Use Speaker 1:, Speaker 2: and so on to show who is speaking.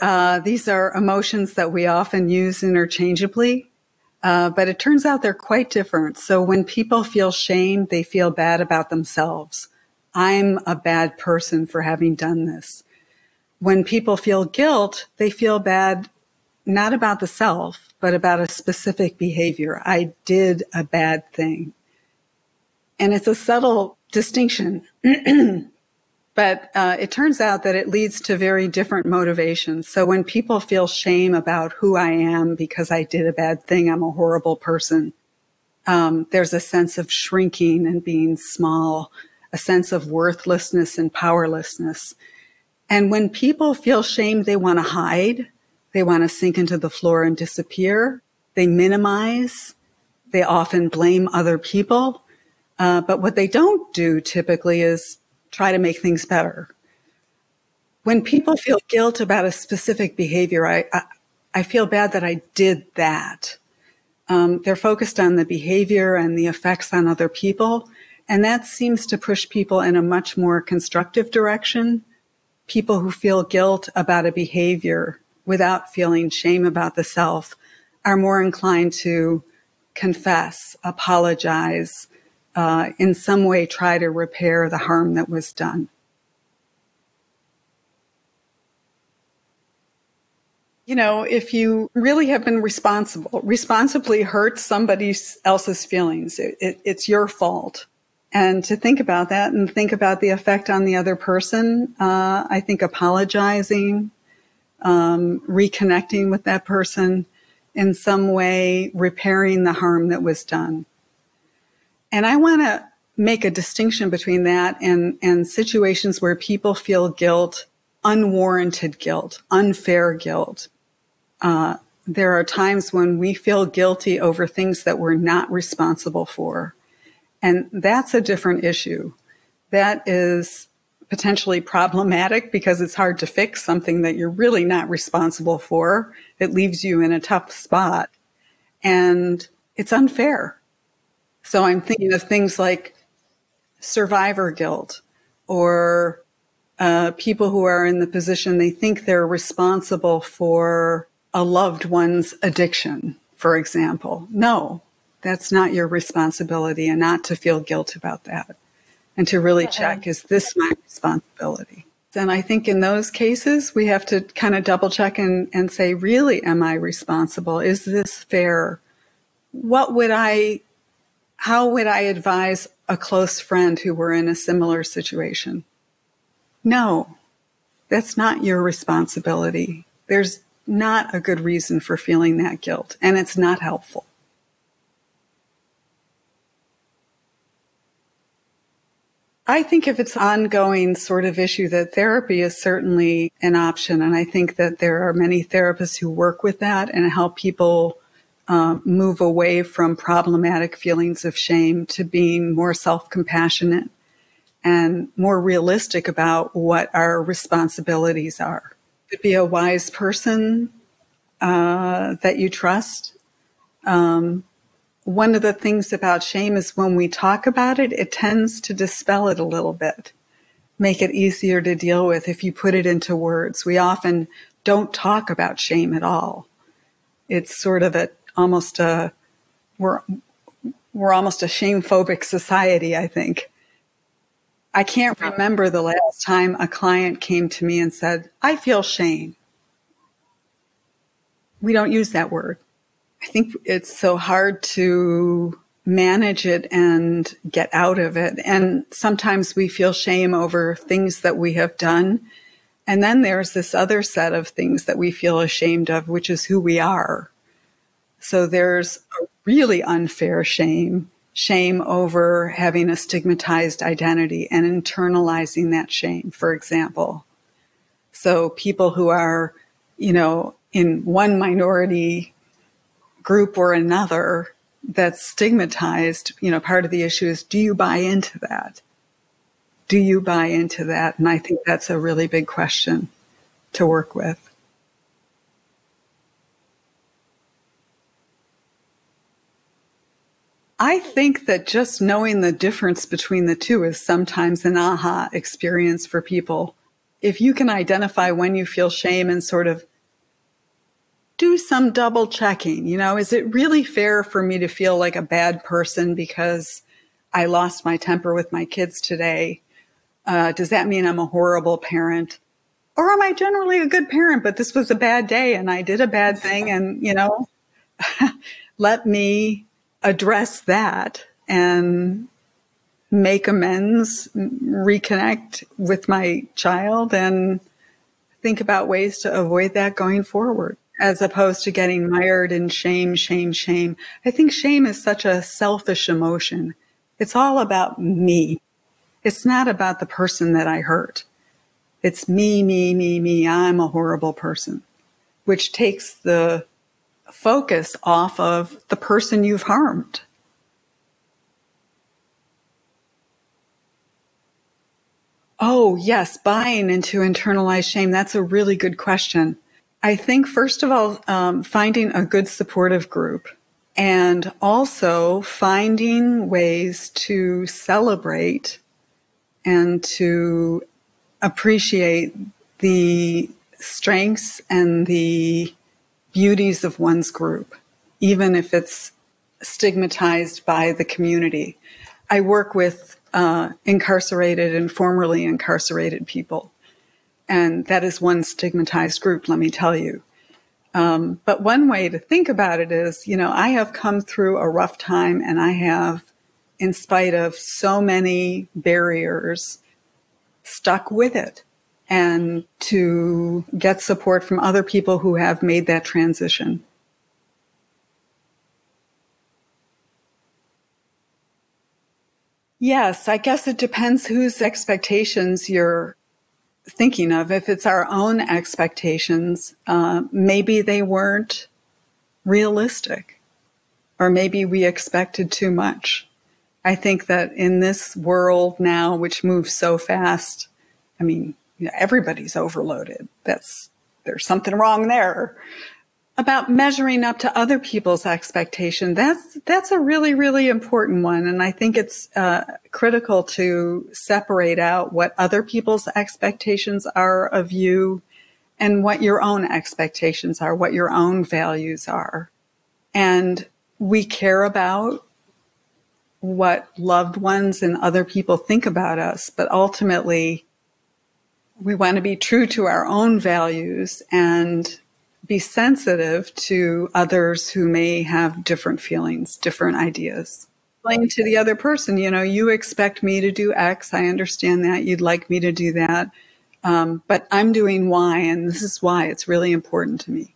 Speaker 1: Uh, these are emotions that we often use interchangeably, uh, but it turns out they're quite different. So when people feel shame, they feel bad about themselves. I'm a bad person for having done this. When people feel guilt, they feel bad not about the self, but about a specific behavior. I did a bad thing. And it's a subtle distinction. but uh, it turns out that it leads to very different motivations. So when people feel shame about who I am because I did a bad thing, I'm a horrible person, um, there's a sense of shrinking and being small, a sense of worthlessness and powerlessness. And when people feel shame, they want to hide. They want to sink into the floor and disappear. They minimize. They often blame other people. Uh, but what they don't do typically is try to make things better. When people feel guilt about a specific behavior, I, I, I feel bad that I did that. Um, they're focused on the behavior and the effects on other people. And that seems to push people in a much more constructive direction. People who feel guilt about a behavior without feeling shame about the self are more inclined to confess, apologize, uh, in some way try to repair the harm that was done. You know, if you really have been responsible, responsibly hurt somebody else's feelings, it, it, it's your fault. And to think about that and think about the effect on the other person, uh, I think apologizing, um, reconnecting with that person, in some way repairing the harm that was done. And I want to make a distinction between that and, and situations where people feel guilt, unwarranted guilt, unfair guilt. Uh, there are times when we feel guilty over things that we're not responsible for. And that's a different issue. That is potentially problematic because it's hard to fix something that you're really not responsible for. It leaves you in a tough spot and it's unfair. So I'm thinking of things like survivor guilt or uh, people who are in the position they think they're responsible for a loved one's addiction, for example. No, that's not your responsibility and not to feel guilt about that and to really check is this my responsibility? And I think in those cases, we have to kind of double check and, and say, really, am I responsible? Is this fair? What would I, how would I advise a close friend who were in a similar situation? No, that's not your responsibility. There's not a good reason for feeling that guilt, and it's not helpful. I think if it's ongoing sort of issue that therapy is certainly an option. And I think that there are many therapists who work with that and help people uh, move away from problematic feelings of shame to being more self-compassionate and more realistic about what our responsibilities are. To be a wise person uh, that you trust, um, one of the things about shame is when we talk about it, it tends to dispel it a little bit, make it easier to deal with if you put it into words. We often don't talk about shame at all. It's sort of a almost a we're we're almost a shame phobic society, I think. I can't remember the last time a client came to me and said, I feel shame. We don't use that word. I think it's so hard to manage it and get out of it. And sometimes we feel shame over things that we have done. And then there's this other set of things that we feel ashamed of, which is who we are. So there's a really unfair shame, shame over having a stigmatized identity and internalizing that shame, for example. So people who are, you know, in one minority group or another that's stigmatized, you know, part of the issue is do you buy into that? Do you buy into that? And I think that's a really big question to work with. I think that just knowing the difference between the two is sometimes an aha experience for people. if you can identify when you feel shame and sort of do some double checking, you know, is it really fair for me to feel like a bad person because I lost my temper with my kids today? Uh, does that mean I'm a horrible parent? Or am I generally a good parent, but this was a bad day and I did a bad thing and, you know, let me address that and make amends, reconnect with my child and think about ways to avoid that going forward as opposed to getting mired in shame, shame, shame. I think shame is such a selfish emotion. It's all about me. It's not about the person that I hurt. It's me, me, me, me. I'm a horrible person, which takes the focus off of the person you've harmed. Oh, yes, buying into internalized shame. That's a really good question. I think, first of all, um, finding a good supportive group and also finding ways to celebrate and to appreciate the strengths and the beauties of one's group, even if it's stigmatized by the community. I work with uh, incarcerated and formerly incarcerated people. And that is one stigmatized group, let me tell you. Um, but one way to think about it is, you know, I have come through a rough time and I have, in spite of so many barriers, stuck with it and to get support from other people who have made that transition. Yes, I guess it depends whose expectations you're thinking of. If it's our own expectations, uh, maybe they weren't realistic, or maybe we expected too much. I think that in this world now, which moves so fast, I mean, you know, everybody's overloaded. That's there's something wrong there. About measuring up to other people's expectation, that's that's a really really important one, and I think it's uh, critical to separate out what other people's expectations are of you, and what your own expectations are, what your own values are, and we care about what loved ones and other people think about us, but ultimately we want to be true to our own values and be sensitive to others who may have different feelings, different ideas. Explain to the other person, you know, you expect me to do X. I understand that. You'd like me to do that. Um, but I'm doing Y, and this is why it's really important to me.